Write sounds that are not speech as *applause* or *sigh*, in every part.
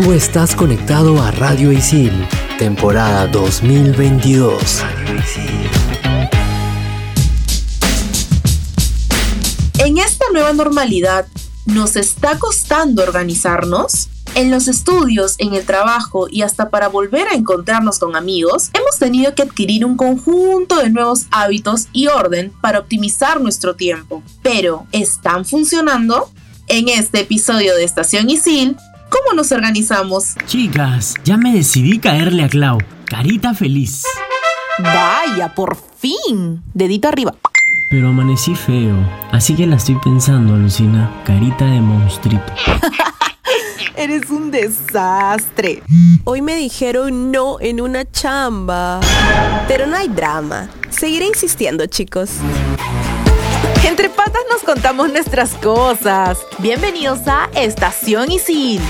Tú estás conectado a Radio Isil, temporada 2022. En esta nueva normalidad, ¿nos está costando organizarnos? En los estudios, en el trabajo y hasta para volver a encontrarnos con amigos, hemos tenido que adquirir un conjunto de nuevos hábitos y orden para optimizar nuestro tiempo. Pero, ¿están funcionando? En este episodio de Estación Isil, ¿cómo nos organizamos? Chicas, ya me decidí caerle a Clau. Carita feliz. Vaya, por fin. Dedito arriba. Pero amanecí feo, así que la estoy pensando, Lucina. Carita de monstruito. *laughs* Eres un desastre. Hoy me dijeron no en una chamba. Pero no hay drama. Seguiré insistiendo, chicos. Entre patas nos contamos nuestras cosas. Bienvenidos a Estación Isil.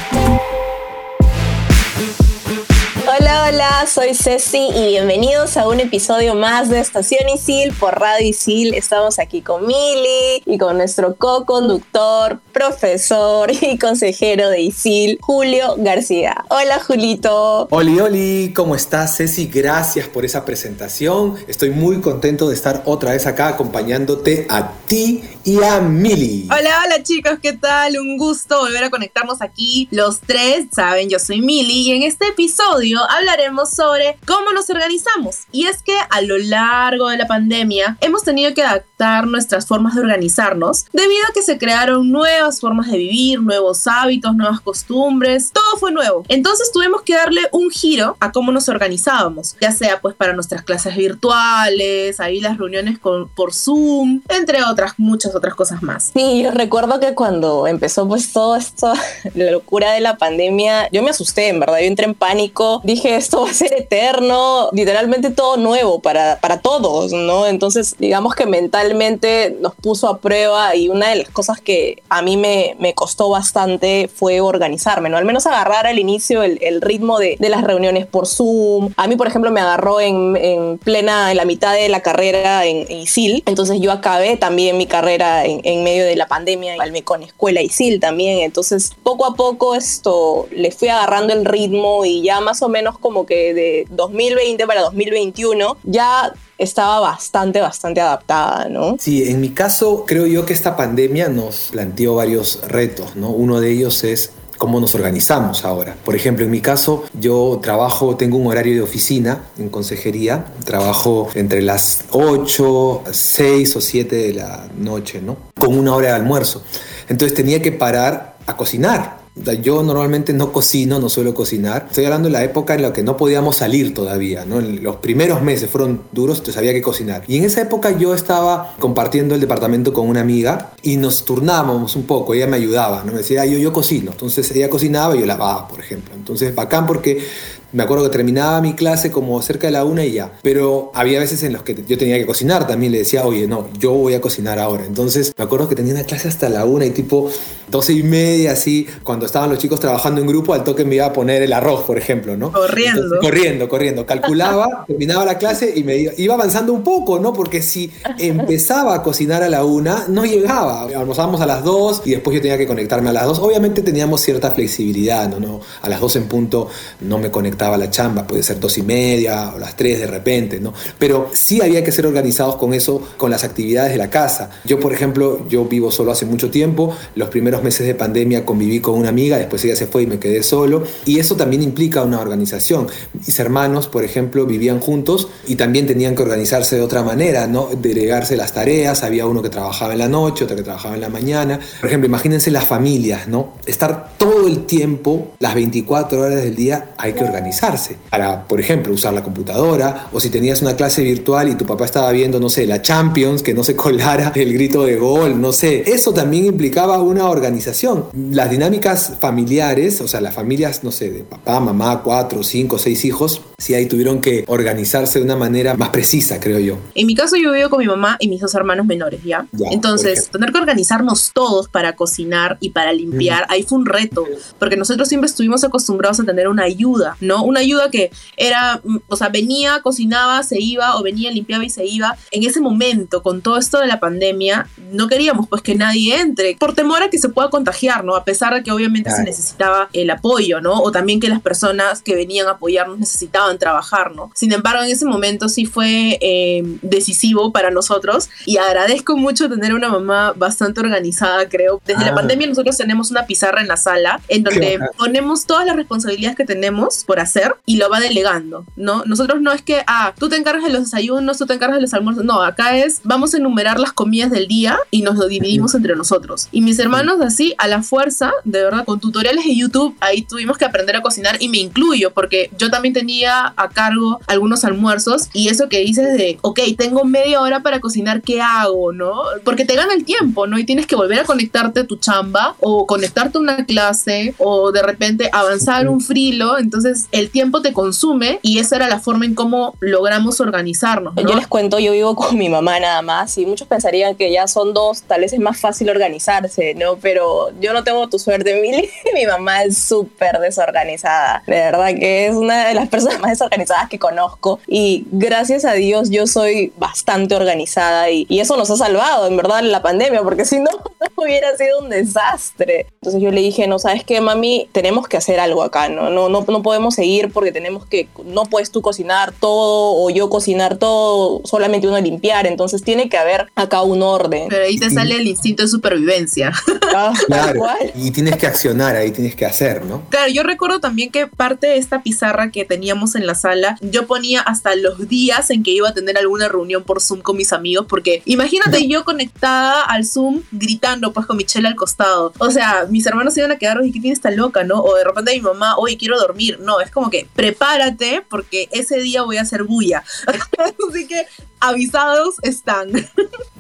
Hola, hola, soy Ceci y bienvenidos a un episodio más de Estación Isil por Radio Isil. Estamos aquí con Mili y con nuestro co-conductor, profesor *laughs* y consejero de Isil, Julio García. Hola, Julito. Oli, Oli, ¿cómo estás, Ceci? Gracias por esa presentación. Estoy muy contento de estar otra vez acá acompañándote a ti y a Mili. Hola, hola chicos, ¿qué tal? Un gusto volver a conectarnos aquí los tres. Saben, yo soy Mili y en este episodio hablaremos sobre cómo nos organizamos. Y es que a lo largo de la pandemia hemos tenido que adaptar nuestras formas de organizarnos debido a que se crearon nuevas formas de vivir, nuevos hábitos, nuevas costumbres, todo fue nuevo. Entonces tuvimos que darle un giro a cómo nos organizábamos, ya sea pues para nuestras clases virtuales, ahí las reuniones por Zoom, entre otras muchas otras cosas más. Sí, recuerdo que cuando empezó pues todo esto, *laughs* la locura de la pandemia, yo me asusté, en verdad, yo entré en pánico, dije esto va a ser eterno, literalmente todo nuevo para, para todos, ¿no? Entonces, digamos que mentalmente nos puso a prueba y una de las cosas que a mí me, me costó bastante fue organizarme, ¿no? Al menos agarrar al inicio el, el ritmo de, de, las reuniones por Zoom. A mí, por ejemplo, me agarró en, en plena, en la mitad de la carrera en, en, entonces yo acabé también mi carrera en, medio de la pandemia, igual con escuela ISIL también, entonces poco a poco esto le fui agarrando el ritmo y ya más o menos como que de 2020 para 2021 ya estaba bastante, bastante adaptada, ¿no? Sí, en mi caso creo yo que esta pandemia nos planteó varios retos, ¿no? Uno de ellos es cómo nos organizamos ahora. Por ejemplo, en mi caso, yo trabajo, tengo un horario de oficina en consejería, trabajo entre las 8, 6 o 7 de la noche, ¿no? Con una hora de almuerzo. Entonces tenía que parar a cocinar. Yo normalmente no cocino, no suelo cocinar. Estoy hablando de la época en la que no podíamos salir todavía, ¿no? En los primeros meses fueron duros, entonces había que cocinar. Y en esa época yo estaba compartiendo el departamento con una amiga y nos turnábamos un poco, ella me ayudaba, ¿no? Me decía, yo, yo cocino. Entonces ella cocinaba y yo lavaba, por ejemplo. Entonces, bacán porque me acuerdo que terminaba mi clase como cerca de la una y ya. Pero había veces en los que yo tenía que cocinar también. Le decía, oye, no, yo voy a cocinar ahora. Entonces me acuerdo que tenía una clase hasta la una y tipo doce y media, así. Cuando estaban los chicos trabajando en grupo, al toque me iba a poner el arroz, por ejemplo, ¿no? Corriendo. Entonces, corriendo, corriendo. Calculaba, *laughs* terminaba la clase y me iba, iba, avanzando un poco, ¿no? Porque si empezaba a cocinar a la una, no llegaba. Almorzábamos a las dos y después yo tenía que conectarme a las dos. Obviamente teníamos cierta flexibilidad, ¿no? no a las dos en punto no me conectaba estaba la chamba, puede ser dos y media o las tres de repente, ¿no? Pero sí había que ser organizados con eso, con las actividades de la casa. Yo, por ejemplo, yo vivo solo hace mucho tiempo, los primeros meses de pandemia conviví con una amiga, después ella se fue y me quedé solo, y eso también implica una organización. Mis hermanos, por ejemplo, vivían juntos y también tenían que organizarse de otra manera, ¿no? Delegarse las tareas, había uno que trabajaba en la noche, otro que trabajaba en la mañana. Por ejemplo, imagínense las familias, ¿no? Estar todo el tiempo, las 24 horas del día, hay que organizar para, por ejemplo, usar la computadora o si tenías una clase virtual y tu papá estaba viendo, no sé, la Champions, que no se *laughs* colara el grito de gol, no sé. Eso también implicaba una organización. Las dinámicas familiares, o sea, las familias, no sé, de papá, mamá, cuatro, cinco, seis hijos, sí ahí tuvieron que organizarse de una manera más precisa, creo yo. En mi caso yo vivo con mi mamá y mis dos hermanos menores, ¿ya? Ya, Entonces, tener que organizarnos todos para cocinar y para limpiar, ahí fue un reto, porque nosotros siempre estuvimos acostumbrados a tener una ayuda, ¿no? Una ayuda que era, mm, o sea, venía, cocinaba, se iba, o venía, limpiaba y se iba. En ese momento, con todo esto de la pandemia, no queríamos pues que nadie entre, por temor a que se pueda contagiar, ¿no? A pesar de que obviamente se Claro. necesitaba el apoyo, ¿no? O también que las personas que venían a apoyarnos necesitaban trabajar, ¿no? Sin embargo, en ese momento sí fue eh, decisivo para nosotros y agradezco mucho tener una mamá bastante organizada, creo. Desde la Ah. pandemia nosotros tenemos una pizarra en la sala en donde ponemos todas las responsabilidades que tenemos por hacer y lo va delegando, ¿no? Nosotros no es que, ah, tú te encargas de los desayunos, tú te encargas de los almuerzos, no, acá es, vamos a enumerar las comidas del día y nos lo dividimos entre nosotros. Y mis hermanos así, a la fuerza, de verdad, con tutoriales de YouTube, ahí tuvimos que aprender a cocinar y me incluyo porque yo también tenía a cargo algunos almuerzos y eso que dices de, ok, tengo media hora para cocinar, ¿qué hago, no? Porque te gana el tiempo, ¿no? Y tienes que volver a conectarte a tu chamba o conectarte a una clase o de repente avanzar un frilo, entonces el tiempo te consume y esa era la forma en cómo logramos organizarnos, ¿no? Yo les cuento, yo vivo con mi mamá nada más y muchos pensarían que ya son dos, tal vez es más fácil organizarse, ¿no? Pero yo no tengo tu suerte, Mili. *laughs* mi mamá es súper desorganizada. De verdad que es una de las personas más desorganizadas que conozco. Y gracias a Dios yo soy bastante organizada y, eso nos ha salvado, en verdad, la pandemia, porque si no *laughs* hubiera sido un desastre. Entonces yo le dije, no, ¿sabes qué, mami? Tenemos que hacer algo acá, ¿no? No, no, no podemos seguir porque tenemos que, no puedes tú cocinar todo o yo cocinar todo, solamente uno limpiar, entonces tiene que haber acá un orden. Pero ahí te sale el instinto de supervivencia. *laughs* Ah, Claro, y tienes que accionar, ahí tienes que hacer, ¿no? Claro, yo recuerdo también que parte de esta pizarra que teníamos en la sala, yo ponía hasta los días en que iba a tener alguna reunión por Zoom con mis amigos, porque imagínate *laughs* yo conectada al Zoom gritando pues con mi chela al costado. O sea, mis hermanos se iban a quedar, oye, ¿qué tienes tan loca, no? O de repente mi mamá, oye, quiero dormir. No, es como que prepárate porque ese día voy a hacer bulla. *laughs* Así que avisados están.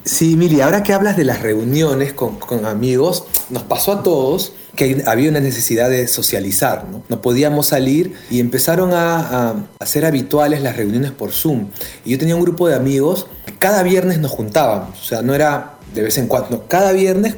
Sí, Mili, ahora que hablas de las reuniones con, amigos, nos pasó a todos que había una necesidad de socializar, ¿no? No podíamos salir y empezaron a, a hacer habituales las reuniones por Zoom. Y yo tenía un grupo de amigos, cada viernes nos juntábamos, o sea, no era de vez en cuando, cada viernes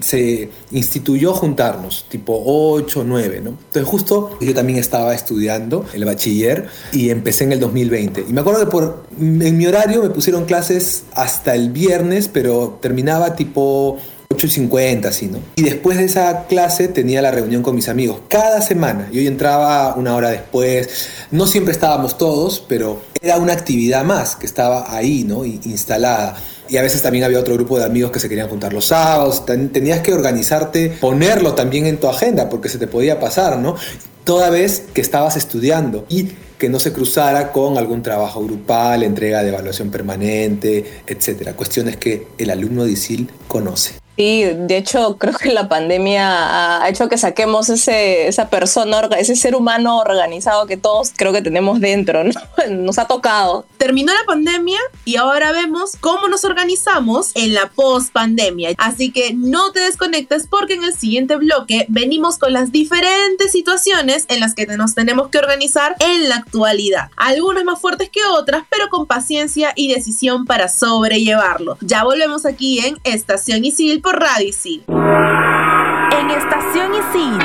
se instituyó juntarnos, tipo 8 o 9, ¿no? Entonces justo yo también estaba estudiando el bachiller y empecé en el 2020. Y me acuerdo que por, en mi horario me pusieron clases hasta el viernes, pero terminaba tipo 8.50, así, ¿no? Y después de esa clase tenía la reunión con mis amigos, cada semana. Yo entraba una hora después, no siempre estábamos todos, pero era una actividad más que estaba ahí, ¿no? Instalada. Y a veces también había otro grupo de amigos que se querían juntar los sábados. Ten- Tenías que organizarte, ponerlo también en tu agenda, porque se te podía pasar, ¿no? Toda vez que estabas estudiando y que no se cruzara con algún trabajo grupal, entrega de evaluación permanente, etcétera. Cuestiones que el alumno de ISIL conoce. Sí, de hecho creo que la pandemia ha hecho que saquemos ese, esa persona, ese ser humano organizado que todos creo que tenemos dentro, ¿no? *laughs* Nos ha tocado. terminó la pandemia y ahora vemos cómo nos organizamos en la post pandemia. Así que no te desconectes porque en el siguiente bloque venimos con las diferentes situaciones en las que nos tenemos que organizar en la actualidad. Algunas más fuertes que otras, pero con paciencia y decisión para sobrellevarlo. Ya volvemos aquí en Estación Isil Isil. En Estación Isil,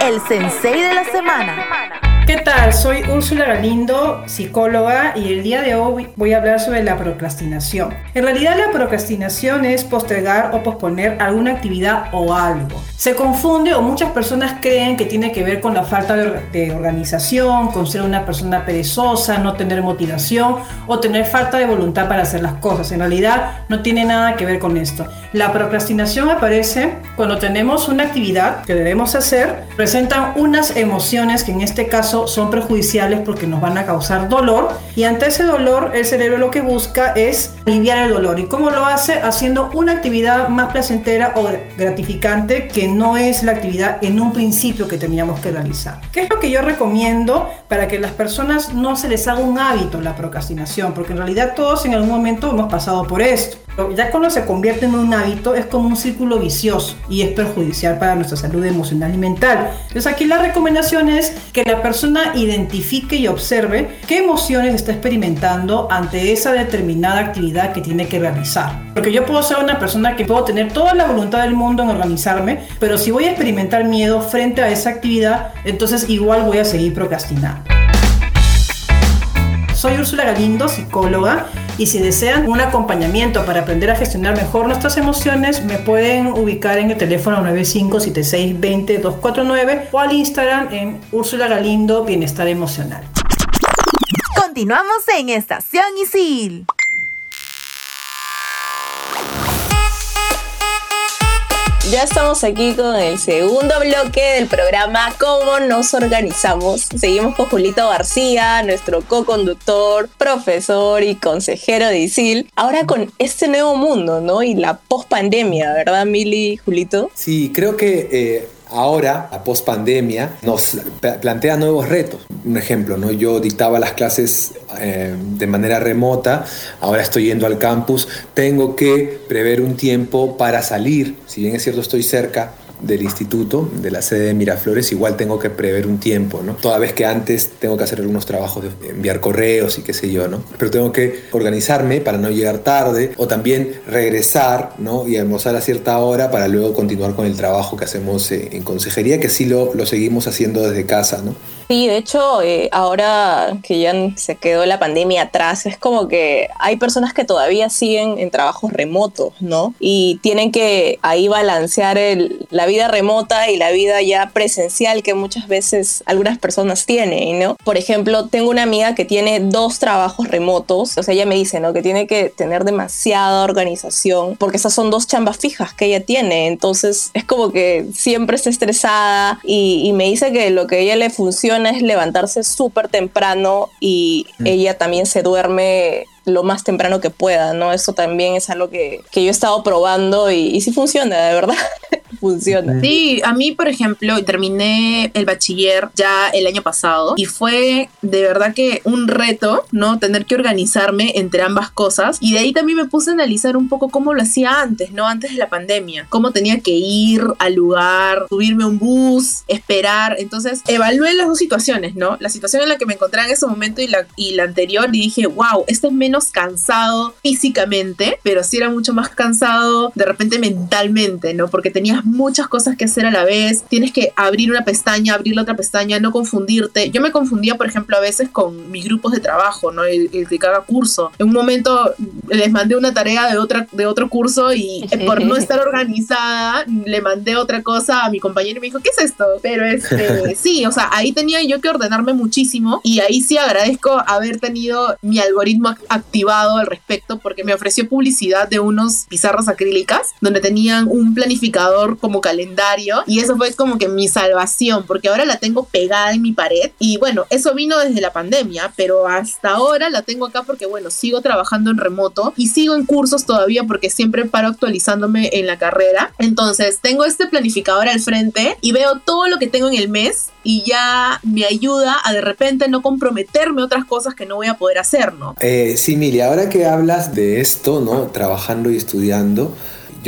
el sensei de la semana. ¿Qué tal? Soy Úrsula Galindo, psicóloga, y el día de hoy voy a hablar sobre la procrastinación. En realidad la procrastinación es postergar o posponer alguna actividad o algo. Se confunde o muchas personas creen que tiene que ver con la falta de, or- de organización, con ser una persona perezosa, no tener motivación o tener falta de voluntad para hacer las cosas. En realidad no tiene nada que ver con esto. La procrastinación aparece cuando tenemos una actividad que debemos hacer, presentan unas emociones que en este caso son perjudiciales porque nos van a causar dolor y ante ese dolor el cerebro lo que busca es aliviar el dolor. ¿Y cómo lo hace? Haciendo una actividad más placentera o gratificante que no es la actividad en un principio que teníamos que realizar. ¿Qué es lo que yo recomiendo para que las personas no se les haga un hábito la procrastinación? Porque en realidad todos en algún momento hemos pasado por esto. Ya cuando se convierte en un hábito es como un círculo vicioso y es perjudicial para nuestra salud emocional y mental. Entonces aquí la recomendación es que la persona identifique y observe qué emociones está experimentando ante esa determinada actividad que tiene que realizar. Porque yo puedo ser una persona que puedo tener toda la voluntad del mundo en organizarme, pero si voy a experimentar miedo frente a esa actividad, entonces igual voy a seguir procrastinando. Soy Úrsula Galindo, psicóloga, y si desean un acompañamiento para aprender a gestionar mejor nuestras emociones, me pueden ubicar en el teléfono 957620 o al Instagram en Úrsula Galindo Bienestar Emocional. Continuamos en Estación Isil. Ya estamos aquí con el segundo bloque del programa Cómo nos organizamos. Seguimos con Julito García, nuestro co-conductor, profesor y consejero de ISIL. Ahora con este nuevo mundo, ¿no? Y la post-pandemia, ¿verdad, Mili, Julito? Sí, creo que eh, ahora, la post-pandemia, nos plantea nuevos retos. Un ejemplo, ¿no? yo dictaba las clases eh, de manera remota, ahora estoy yendo al campus, tengo que prever un tiempo para salir, si bien es cierto estoy cerca, del instituto, de la sede de Miraflores, igual tengo que prever un tiempo, ¿no? Toda vez que antes tengo que hacer algunos trabajos de enviar correos y qué sé yo, ¿no? Pero tengo que organizarme para no llegar tarde o también regresar, ¿no? Y almorzar a cierta hora para luego continuar con el trabajo que hacemos eh, en consejería, que sí lo, lo seguimos haciendo desde casa, ¿no? Sí, de hecho, eh, ahora que ya se quedó la pandemia atrás, es como que hay personas que todavía siguen en trabajos remotos, ¿no? Y tienen que ahí balancear el, la vida remota y la vida ya presencial que muchas veces algunas personas tienen, ¿no? Por ejemplo, tengo una amiga que tiene dos trabajos remotos, o sea, ella me dice, ¿no? Que tiene que tener demasiada organización, porque esas son dos chambas fijas que ella tiene, entonces es como que siempre está estresada y, y me dice que lo que a ella le funciona es levantarse súper temprano y mm. ella también se duerme lo más temprano que pueda, ¿no? Eso también es algo que, que yo he estado probando y, y sí funciona, de verdad. *laughs* funciona. Sí, a mí, por ejemplo, terminé el bachiller ya el año pasado y fue de verdad que un reto, ¿no? Tener que organizarme entre ambas cosas y de ahí también me puse a analizar un poco cómo lo hacía antes, ¿no? Antes de la pandemia, cómo tenía que ir al lugar, subirme un bus, esperar. Entonces, evalué las dos situaciones, ¿no? La situación en la que me encontraba en ese momento y la, y la anterior y dije, wow, este es menos cansado físicamente, pero sí era mucho más cansado de repente mentalmente, ¿no? Porque tenías muchas cosas que hacer a la vez, tienes que abrir una pestaña, abrir la otra pestaña, no confundirte. Yo me confundía, por ejemplo, a veces con mis grupos de trabajo, ¿no? El, de cada curso. En un momento les mandé una tarea de, otra, de otro curso y eh, por no estar *laughs* organizada le mandé otra cosa a mi compañero y me dijo, ¿qué es esto? Pero este, *laughs* sí, o sea, ahí tenía yo que ordenarme muchísimo y ahí sí agradezco haber tenido mi algoritmo activado al respecto porque me ofreció publicidad de unos pizarras acrílicas donde tenían un planificador como calendario y eso fue como que mi salvación porque ahora la tengo pegada en mi pared y bueno, eso vino desde la pandemia, pero hasta ahora la tengo acá porque bueno, sigo trabajando en remoto y sigo en cursos todavía porque siempre paro actualizándome en la carrera. Entonces, tengo este planificador al frente y veo todo lo que tengo en el mes y ya me ayuda a de repente no comprometerme otras cosas que no voy a poder hacer, ¿no? Eh, sí, Mili, ahora que hablas de esto, ¿no? Trabajando y estudiando,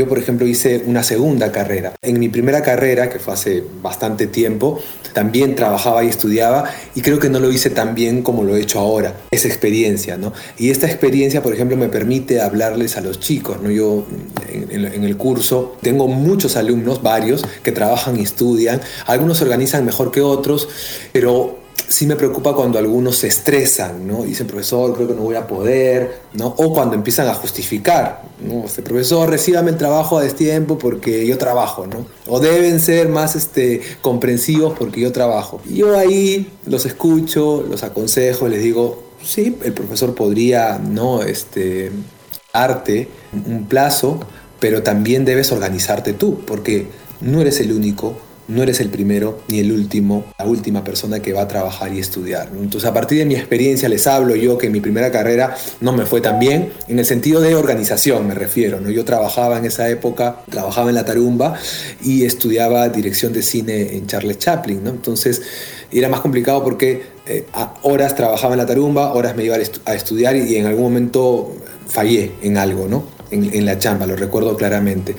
yo, por ejemplo, hice una segunda carrera. En mi primera carrera, que fue hace bastante tiempo, también trabajaba y estudiaba y creo que no lo hice tan bien como lo he hecho ahora, esa experiencia, ¿no? Y esta experiencia, por ejemplo, me permite hablarles a los chicos, ¿no? Yo en, el curso tengo muchos alumnos, varios, que trabajan y estudian, algunos se organizan mejor que otros, pero sí me preocupa cuando algunos se estresan, ¿no? Dicen, profesor, creo que no voy a poder, ¿no? O cuando empiezan a justificar, ¿no? Este, profesor, recíbame el trabajo a destiempo porque yo trabajo, ¿no? O deben ser más este, comprensivos porque yo trabajo. yo ahí los escucho, los aconsejo, les digo, sí, el profesor podría, ¿no? Este, darte un plazo, pero también debes organizarte tú, porque no eres el único, no eres el primero ni el último, la última persona que va a trabajar y estudiar. Entonces, a partir de mi experiencia, les hablo yo que mi primera carrera no me fue tan bien, en el sentido de organización me refiero. ¿no? Yo trabajaba en esa época, trabajaba en la Tarumba y estudiaba dirección de cine en Charles Chaplin. ¿no? Entonces, era más complicado porque eh, a horas trabajaba en la Tarumba, horas me iba a estudiar y, y en algún momento fallé en algo, ¿no? En, en, la chamba, lo recuerdo claramente.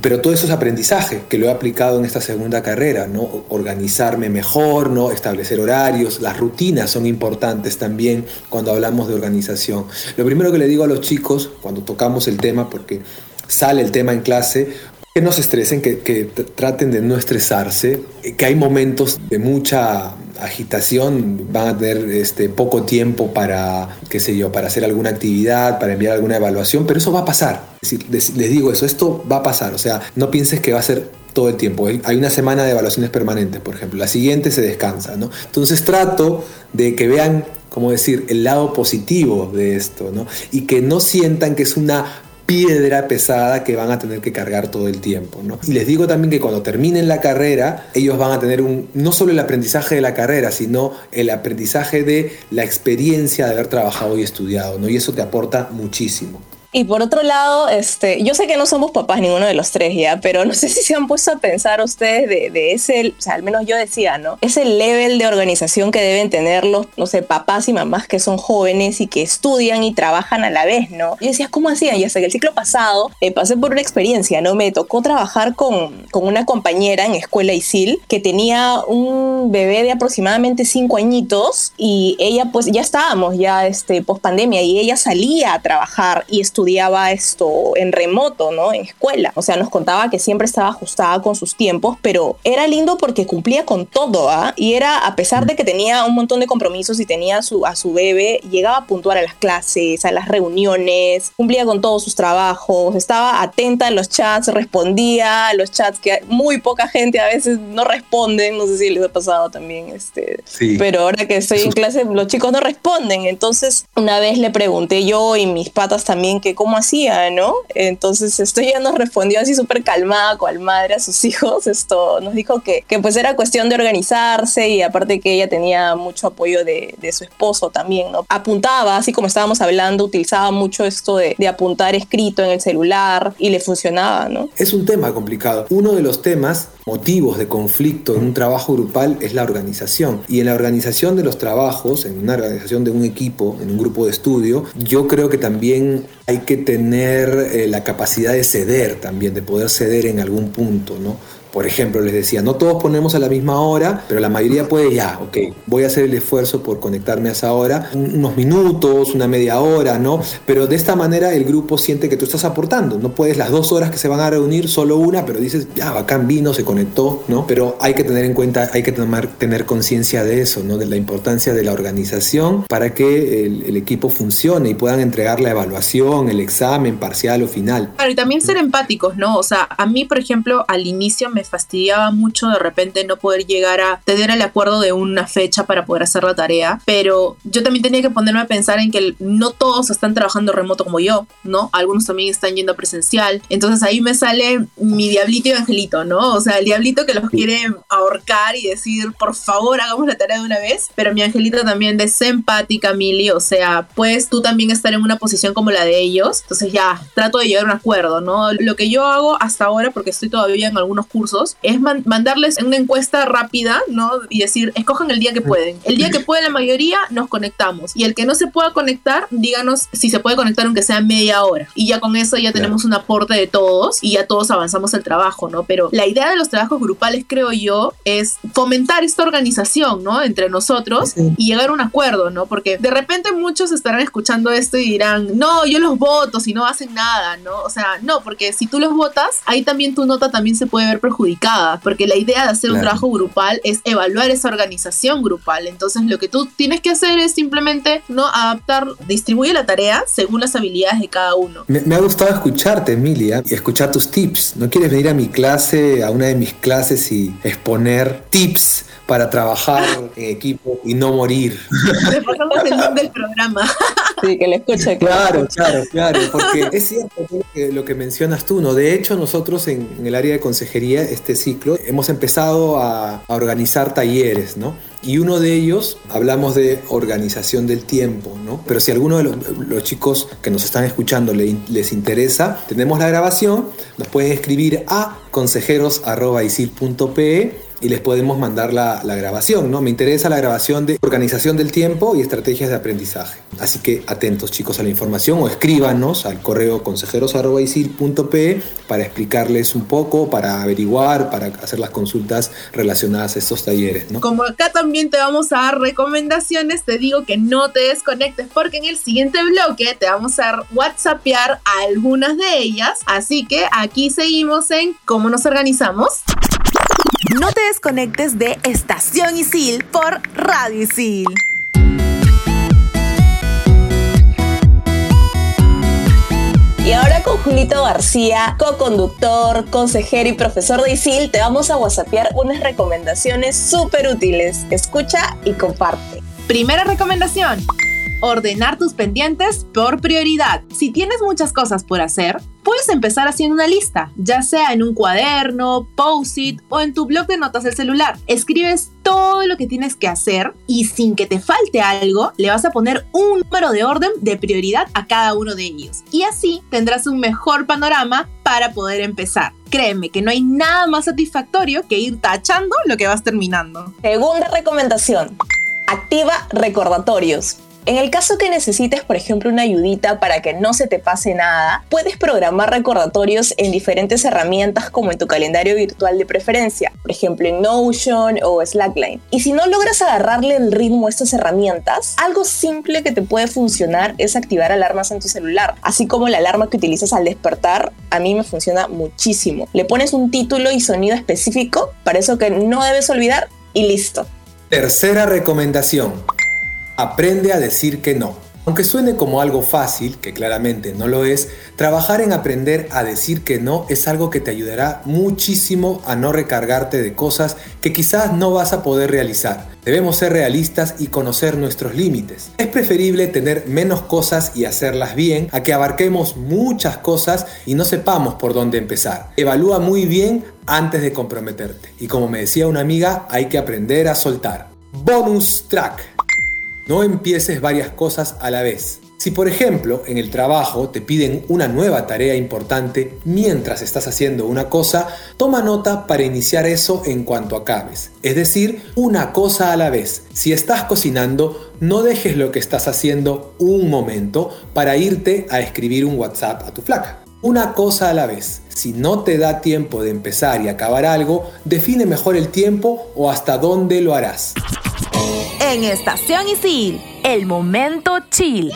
Pero todo eso es aprendizaje que lo he aplicado en esta segunda carrera, ¿no? Organizarme mejor, ¿no? Establecer horarios, las rutinas son importantes también cuando hablamos de organización. Lo primero que le digo a los chicos cuando tocamos el tema, porque sale el tema en clase, que no se estresen, que, que traten de no estresarse, que hay momentos de mucha agitación, van a tener este, poco tiempo para, qué sé yo, para hacer alguna actividad, para enviar alguna evaluación, pero eso va a pasar. Les, digo eso, esto va a pasar, o sea, no pienses que va a ser todo el tiempo. Hay una semana de evaluaciones permanentes, por ejemplo. La siguiente se descansa, ¿no? Entonces trato de que vean, como decir, el lado positivo de esto, ¿no? Y que no sientan que es una piedra pesada que van a tener que cargar todo el tiempo. ¿no? Y les digo también que cuando terminen la carrera, ellos van a tener un, no solo el aprendizaje de la carrera, sino el aprendizaje de la experiencia de haber trabajado y estudiado, ¿no? y eso te aporta muchísimo. Y por otro lado, este, yo sé que no somos papás ninguno de los tres ya, pero no *laughs* sé si se han puesto a pensar ustedes de, de ese, o sea, al menos yo decía, ¿no? Ese level de organización que deben tener los, no sé, papás y mamás que son jóvenes y que estudian y trabajan a la vez, ¿no? Yo decía, ¿cómo hacían? Y hasta que el ciclo pasado eh, pasé por una experiencia, ¿no? Me tocó trabajar con, con una compañera en Escuela ISIL que tenía un bebé de aproximadamente cinco añitos y ella, pues, ya estábamos ya, este, post pandemia y ella salía a trabajar y estudiar estudiaba esto en remoto, ¿no? En escuela. O sea, nos contaba que siempre estaba ajustada con sus tiempos, pero era lindo porque cumplía con todo, ¿ah? Y era, a pesar de que tenía un montón de compromisos y tenía a su, a su bebé, llegaba a puntuar a las clases, a las reuniones, cumplía con todos sus trabajos, estaba atenta en los chats, respondía a los chats que muy poca gente a veces no responden, no sé si les ha pasado también, este, sí. pero ahora que estoy en *laughs* clase los chicos no responden, entonces una vez le pregunté yo y mis patas también que cómo hacía, ¿no? Entonces esto ya nos respondió así súper calmada, cual madre a sus *laughs* hijos. Esto nos dijo que, que, pues era cuestión de organizarse y aparte que ella tenía mucho apoyo de, de, su esposo también, ¿no? Apuntaba, así como estábamos hablando, utilizaba mucho esto de, de apuntar escrito en el celular y le funcionaba, ¿no? Es un tema complicado. Uno de los temas, motivos de conflicto en un trabajo grupal es la organización. Y en la organización de los trabajos, en una organización de un equipo, en un grupo de estudio, yo creo que también hay que tener eh, la capacidad de ceder también, de poder ceder en algún punto, ¿no? Por ejemplo, les decía, no todos ponemos a la misma hora, pero la mayoría puede ya, ok, voy a hacer el esfuerzo por conectarme a esa hora, unos minutos, una media hora, ¿no? Pero de esta manera el grupo siente que tú estás aportando. No puedes las dos horas que se van a reunir, solo una, pero dices, ya, bacán vino, se conectó, ¿no? Pero hay que tener en cuenta, hay que tomar, tener conciencia de eso, ¿no? De la importancia de la organización para que el, el equipo funcione y puedan entregar la evaluación, el examen parcial o final. Claro, y también ser empáticos, ¿no? O sea, a mí, por ejemplo, al inicio me fastidiaba mucho de repente no poder llegar a tener el acuerdo de una fecha para poder hacer la tarea, pero yo también tenía que ponerme a pensar en que no todos están trabajando remoto como yo, ¿no? Algunos también están yendo a presencial, entonces ahí me sale mi diablito y angelito, ¿no? O sea, el diablito que los quiere ahorcar y decir, por favor, hagamos la tarea de una vez, pero mi angelito también de empática, Mili, o sea, puedes tú también estar en una posición como la de ellos, entonces ya, trato de llegar a un acuerdo, ¿no? Lo que yo hago hasta ahora, porque estoy todavía en algunos cursos, es man mandarles una encuesta rápida, ¿no? Y decir, escojan el día que pueden. El día que puede la mayoría, nos conectamos. Y el que no se pueda conectar, díganos si se puede conectar aunque sea media hora. Y ya con eso ya tenemos un aporte de todos y ya todos avanzamos el trabajo, ¿no? Pero la idea de los trabajos grupales, creo yo, es fomentar esta organización, ¿no? Entre nosotros y llegar a un acuerdo, ¿no? Porque de repente muchos estarán escuchando esto y dirán, no, yo los voto si no hacen nada, ¿no? O sea, no, porque si tú los votas, ahí también tu nota también se puede ver perjudicada porque la idea de hacer claro. un trabajo grupal es evaluar esa organización grupal. Entonces lo que tú tienes que hacer es simplemente no adaptar, distribuye la tarea según las habilidades de cada uno. Me, me ha gustado escucharte, Emilia, y escuchar tus tips. ¿No quieres venir a mi clase, a una de mis clases y exponer tips? Para trabajar en equipo y no morir. Le pasamos el nombre del programa. Sí, que le escuche. Claro, claro, claro, porque es cierto lo que mencionas tú, ¿no? De hecho, nosotros en, en el área de consejería, este ciclo, hemos empezado a, a organizar talleres, ¿no? Y uno de ellos, hablamos de organización del tiempo, ¿no? Pero si alguno de los, los chicos que nos están escuchando le, les interesa, tenemos la grabación, nos pueden escribir a consejeros.isil.pe y les podemos mandar la, grabación, ¿no? Me interesa la grabación de organización del tiempo y estrategias de aprendizaje. Así que atentos chicos a la información o escríbanos al correo consejeros.isil.pe para explicarles un poco, para averiguar, para hacer las consultas relacionadas a estos talleres. Como acá también te vamos a dar recomendaciones, te digo que no te desconectes porque en el siguiente bloque te vamos a whatsappear algunas de ellas. Así que aquí seguimos en cómo nos organizamos. No te desconectes de Estación Isil por Radio Isil. Y ahora con Julito García, co-conductor, consejero y profesor de ISIL, te vamos a whatsappear unas recomendaciones súper útiles. Escucha y comparte. Primera recomendación. Ordenar tus pendientes por prioridad. Si tienes muchas cosas por hacer, puedes empezar haciendo una lista, ya sea en un cuaderno, post-it o en tu blog de notas del celular. Escribes todo lo que tienes que hacer y sin que te falte algo, le vas a poner un número de orden de prioridad a cada uno de ellos. Y así tendrás un mejor panorama para poder empezar. Créeme que no hay nada más satisfactorio que ir tachando lo que vas terminando. Segunda recomendación. Activa recordatorios. En el caso que necesites, por ejemplo, una ayudita para que no se te pase nada, puedes programar recordatorios en diferentes herramientas como en tu calendario virtual de preferencia, por ejemplo en Notion o Slackline. Y si no logras agarrarle el ritmo a estas herramientas, algo simple que te puede funcionar es activar alarmas en tu celular, así como la alarma que utilizas al despertar, a mí me funciona muchísimo. Le pones un título y sonido específico para eso que no debes olvidar y listo. Tercera recomendación. Aprende a decir que no. Aunque suene como algo fácil, que claramente no lo es, trabajar en aprender a decir que no es algo que te ayudará muchísimo a no recargarte de cosas que quizás no vas a poder realizar. Debemos ser realistas y conocer nuestros límites. Es preferible tener menos cosas y hacerlas bien a que abarquemos muchas cosas y no sepamos por dónde empezar. Evalúa muy bien antes de comprometerte. Y como me decía una amiga, hay que aprender a soltar. Bonus track. No empieces varias cosas a la vez. Si por ejemplo en el trabajo te piden una nueva tarea importante mientras estás haciendo una cosa, toma nota para iniciar eso en cuanto acabes. Es decir, una cosa a la vez. Si estás cocinando, no dejes lo que estás haciendo un momento para irte a escribir un WhatsApp a tu flaca. Una cosa a la vez. Si no te da tiempo de empezar y acabar algo, define mejor el tiempo o hasta dónde lo harás. En Estación Isil, el momento chill.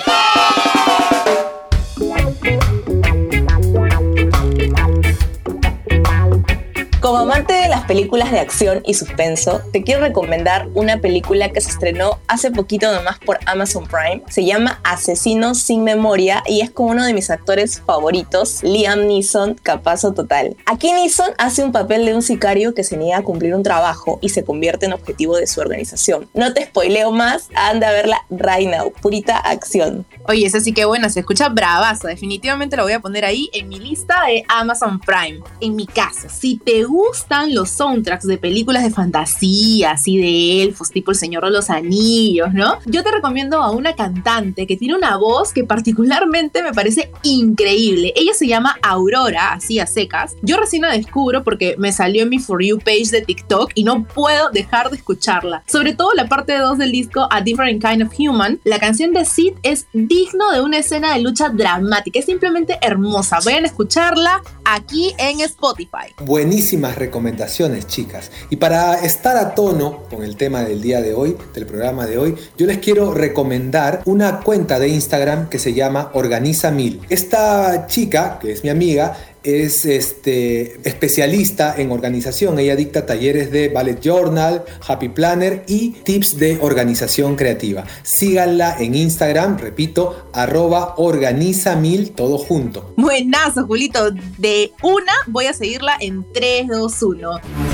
Como amante de las películas de acción y suspenso, te quiero recomendar una película que se estrenó hace poquito nomás por Amazon Prime. Se llama Asesino sin memoria y es con uno de mis actores favoritos, Liam Neeson, capazo total. Aquí Neeson hace un papel de un sicario que se niega a cumplir un trabajo y se convierte en objetivo de su organización. No te spoileo más, anda a verla right now, purita acción. Oye, esa sí que buena, se escucha bravazo. Definitivamente lo voy a poner ahí en mi lista de Amazon Prime. En mi caso, si te gustan los soundtracks de películas de fantasía, así de elfos, tipo El Señor de los Anillos, ¿no? Yo te recomiendo a una cantante que tiene una voz que particularmente me parece increíble. Ella se llama Aurora, así a secas. Yo recién la descubro porque me salió en mi For You page de TikTok y no puedo dejar de escucharla. Sobre todo la parte 2 del disco A Different Kind of Human. La canción de Sid es digno de una escena de lucha dramática. Es simplemente hermosa. Vayan a escucharla aquí en Spotify. Recomendaciones, chicas. Y para estar a tono con el tema del día de hoy, del programa de hoy, yo les quiero recomendar una cuenta de Instagram que se llama Organiza Mil. Esta chica, que es mi amiga, es este, especialista en organización. Ella dicta talleres de Ballet Journal, Happy Planner y tips de organización creativa. Síganla en Instagram, repito, arroba organiza mil, todo junto. Buenazo, Julito. De una voy a seguirla en 3, 2, 1.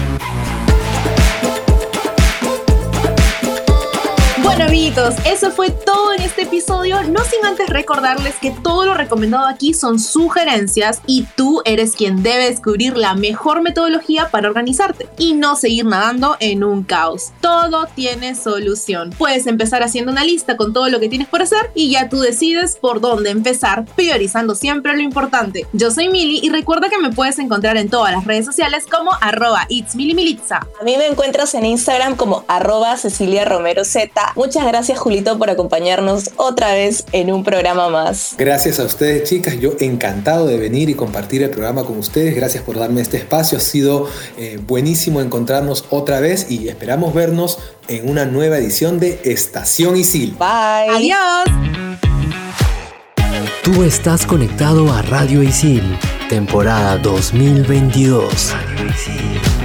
Bueno amiguitos, eso fue todo en este episodio, no sin antes recordarles que todo lo recomendado aquí son sugerencias y tú eres quien debe descubrir la mejor metodología para organizarte y no seguir nadando en un caos. Todo tiene solución. Puedes empezar haciendo una lista con todo lo que tienes por hacer y ya tú decides por dónde empezar, priorizando siempre lo importante. Yo soy Mili y recuerda que me puedes encontrar en todas las redes sociales como arroba. A mí me encuentras en Instagram como arroba Cecilia Romero Z. Muchas gracias Julito por acompañarnos otra vez en un programa más. Gracias a ustedes chicas, yo encantado de venir y compartir el programa con ustedes. Gracias por darme este espacio, ha sido eh, buenísimo encontrarnos otra vez y esperamos vernos en una nueva edición de Estación Isil. Bye. Adiós. Tú estás conectado a Radio Isil, temporada 2022. Radio Isil.